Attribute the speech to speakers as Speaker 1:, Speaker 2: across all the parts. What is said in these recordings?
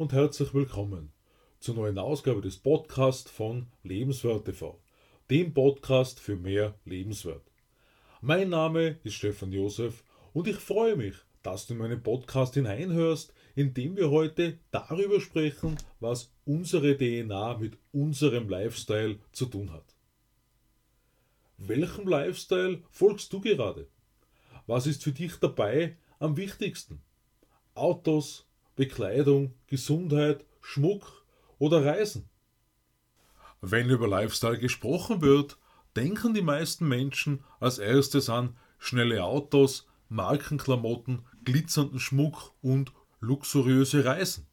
Speaker 1: und herzlich willkommen zur neuen Ausgabe des Podcasts von Lebenswert TV, dem Podcast für mehr Lebenswert. Mein Name ist Stefan Josef und ich freue mich, dass du in meinen Podcast hineinhörst, in dem wir heute darüber sprechen, was unsere DNA mit unserem Lifestyle zu tun hat. Welchem Lifestyle folgst du gerade? Was ist für dich dabei am wichtigsten? Autos, Bekleidung, Gesundheit, Schmuck oder Reisen? Wenn über Lifestyle gesprochen wird, denken die meisten Menschen als erstes an schnelle Autos, Markenklamotten, glitzernden Schmuck und luxuriöse Reisen.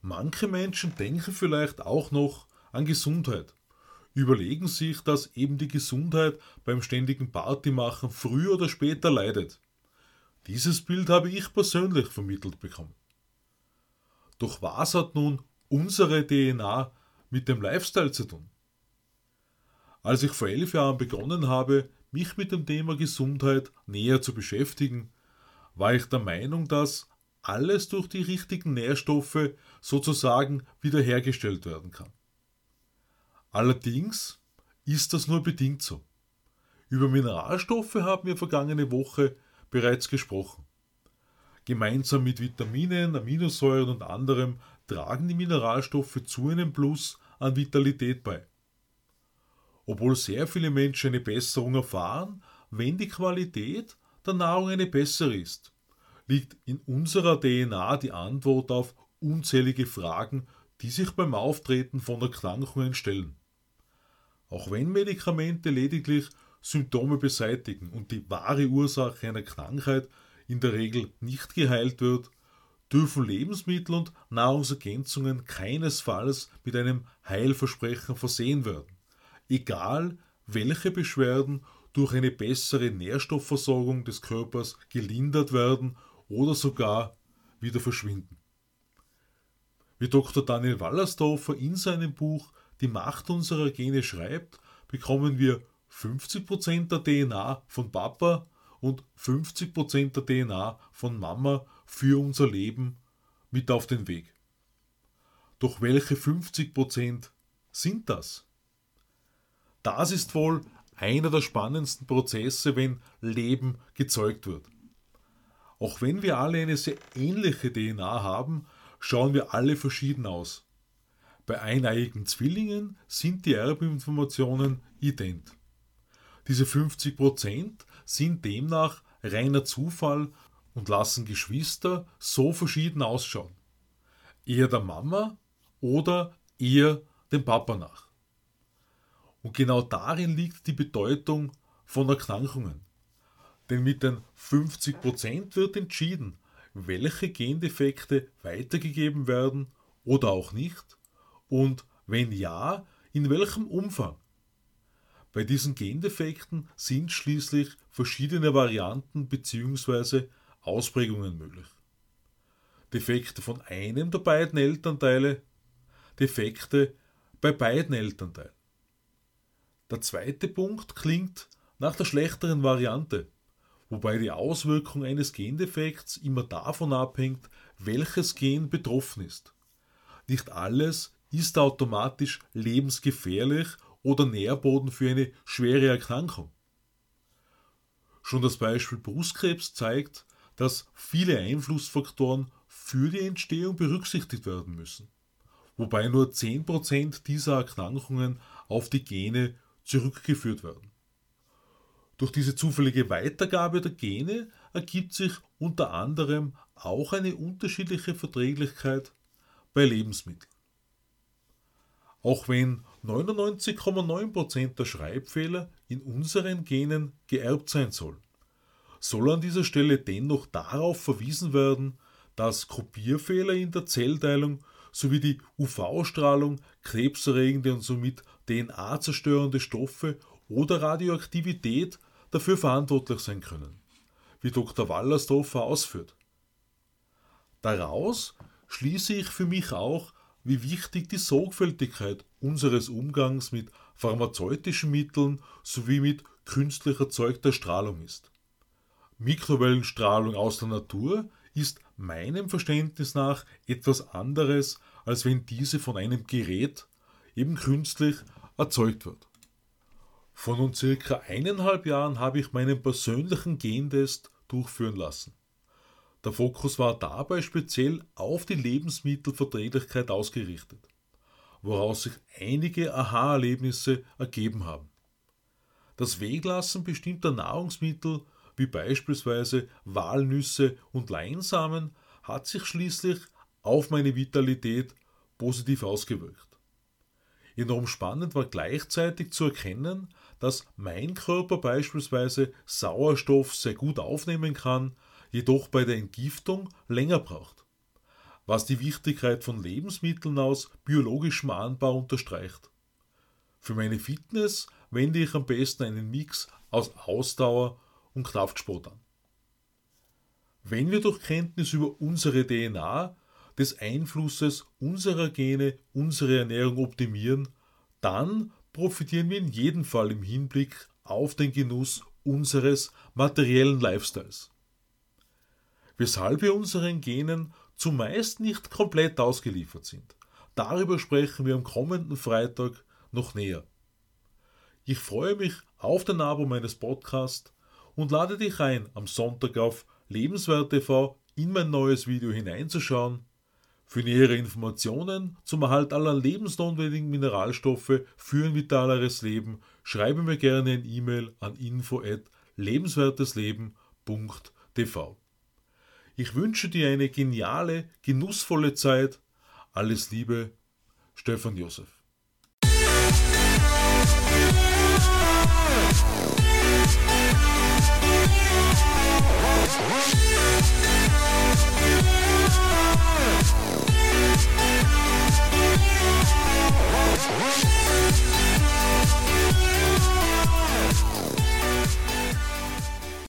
Speaker 1: Manche Menschen denken vielleicht auch noch an Gesundheit, überlegen sich, dass eben die Gesundheit beim ständigen Partymachen früher oder später leidet. Dieses Bild habe ich persönlich vermittelt bekommen. Doch was hat nun unsere DNA mit dem Lifestyle zu tun? Als ich vor elf Jahren begonnen habe, mich mit dem Thema Gesundheit näher zu beschäftigen, war ich der Meinung, dass alles durch die richtigen Nährstoffe sozusagen wiederhergestellt werden kann. Allerdings ist das nur bedingt so. Über Mineralstoffe haben wir vergangene Woche bereits gesprochen. Gemeinsam mit Vitaminen, Aminosäuren und anderem tragen die Mineralstoffe zu einem Plus an Vitalität bei. Obwohl sehr viele Menschen eine Besserung erfahren, wenn die Qualität der Nahrung eine bessere ist, liegt in unserer DNA die Antwort auf unzählige Fragen, die sich beim Auftreten von Erkrankungen stellen. Auch wenn Medikamente lediglich Symptome beseitigen und die wahre Ursache einer Krankheit in der Regel nicht geheilt wird, dürfen Lebensmittel und Nahrungsergänzungen keinesfalls mit einem Heilversprechen versehen werden egal welche Beschwerden durch eine bessere Nährstoffversorgung des Körpers gelindert werden oder sogar wieder verschwinden. Wie Dr. Daniel Wallersdorfer in seinem Buch Die Macht unserer Gene schreibt, bekommen wir 50% der DNA von Papa und 50% der DNA von Mama für unser Leben mit auf den Weg. Doch welche 50% sind das? Das ist wohl einer der spannendsten Prozesse, wenn Leben gezeugt wird. Auch wenn wir alle eine sehr ähnliche DNA haben, schauen wir alle verschieden aus. Bei eineiigen Zwillingen sind die Erbinformationen ident. Diese 50% sind demnach reiner Zufall und lassen Geschwister so verschieden ausschauen. Eher der Mama oder eher dem Papa nach. Und genau darin liegt die Bedeutung von Erkrankungen. Denn mit den 50% wird entschieden, welche Gendefekte weitergegeben werden oder auch nicht und wenn ja, in welchem Umfang. Bei diesen Gendefekten sind schließlich verschiedene Varianten bzw. Ausprägungen möglich. Defekte von einem der beiden Elternteile, Defekte bei beiden Elternteilen. Der zweite Punkt klingt nach der schlechteren Variante, wobei die Auswirkung eines Gendefekts immer davon abhängt, welches Gen betroffen ist. Nicht alles ist automatisch lebensgefährlich oder Nährboden für eine schwere Erkrankung. Schon das Beispiel Brustkrebs zeigt, dass viele Einflussfaktoren für die Entstehung berücksichtigt werden müssen, wobei nur 10% dieser Erkrankungen auf die Gene zurückgeführt werden. Durch diese zufällige Weitergabe der Gene ergibt sich unter anderem auch eine unterschiedliche Verträglichkeit bei Lebensmitteln. Auch wenn 99,9% der Schreibfehler in unseren Genen geerbt sein sollen, soll an dieser Stelle dennoch darauf verwiesen werden, dass Kopierfehler in der Zellteilung sowie die UV-Strahlung krebserregende und somit DNA-zerstörende Stoffe oder Radioaktivität dafür verantwortlich sein können, wie Dr. Wallersdorfer ausführt. Daraus schließe ich für mich auch, wie wichtig die Sorgfältigkeit unseres Umgangs mit pharmazeutischen Mitteln sowie mit künstlich erzeugter Strahlung ist. Mikrowellenstrahlung aus der Natur ist meinem Verständnis nach etwas anderes, als wenn diese von einem Gerät, eben künstlich, erzeugt wird. Vor nun circa eineinhalb Jahren habe ich meinen persönlichen Gentest durchführen lassen. Der Fokus war dabei speziell auf die Lebensmittelverträglichkeit ausgerichtet, woraus sich einige Aha-Erlebnisse ergeben haben. Das Weglassen bestimmter Nahrungsmittel wie beispielsweise Walnüsse und Leinsamen hat sich schließlich auf meine Vitalität positiv ausgewirkt. Enorm spannend war gleichzeitig zu erkennen, dass mein Körper beispielsweise Sauerstoff sehr gut aufnehmen kann, jedoch bei der Entgiftung länger braucht, was die Wichtigkeit von Lebensmitteln aus biologischem Anbau unterstreicht. Für meine Fitness wende ich am besten einen Mix aus Ausdauer und Kraftsport an. Wenn wir durch Kenntnis über unsere DNA des Einflusses unserer Gene unsere Ernährung optimieren, dann profitieren wir in jedem Fall im Hinblick auf den Genuss unseres materiellen Lifestyles. Weshalb wir unseren Genen zumeist nicht komplett ausgeliefert sind. Darüber sprechen wir am kommenden Freitag noch näher. Ich freue mich auf den Abo meines Podcasts und lade dich ein, am Sonntag auf Lebenswert TV in mein neues Video hineinzuschauen für nähere Informationen zum Erhalt aller lebensnotwendigen Mineralstoffe für ein vitaleres Leben schreibe mir gerne ein E-Mail an info@lebenswertesleben.tv. Ich wünsche dir eine geniale, genussvolle Zeit. Alles Liebe, Stefan Josef.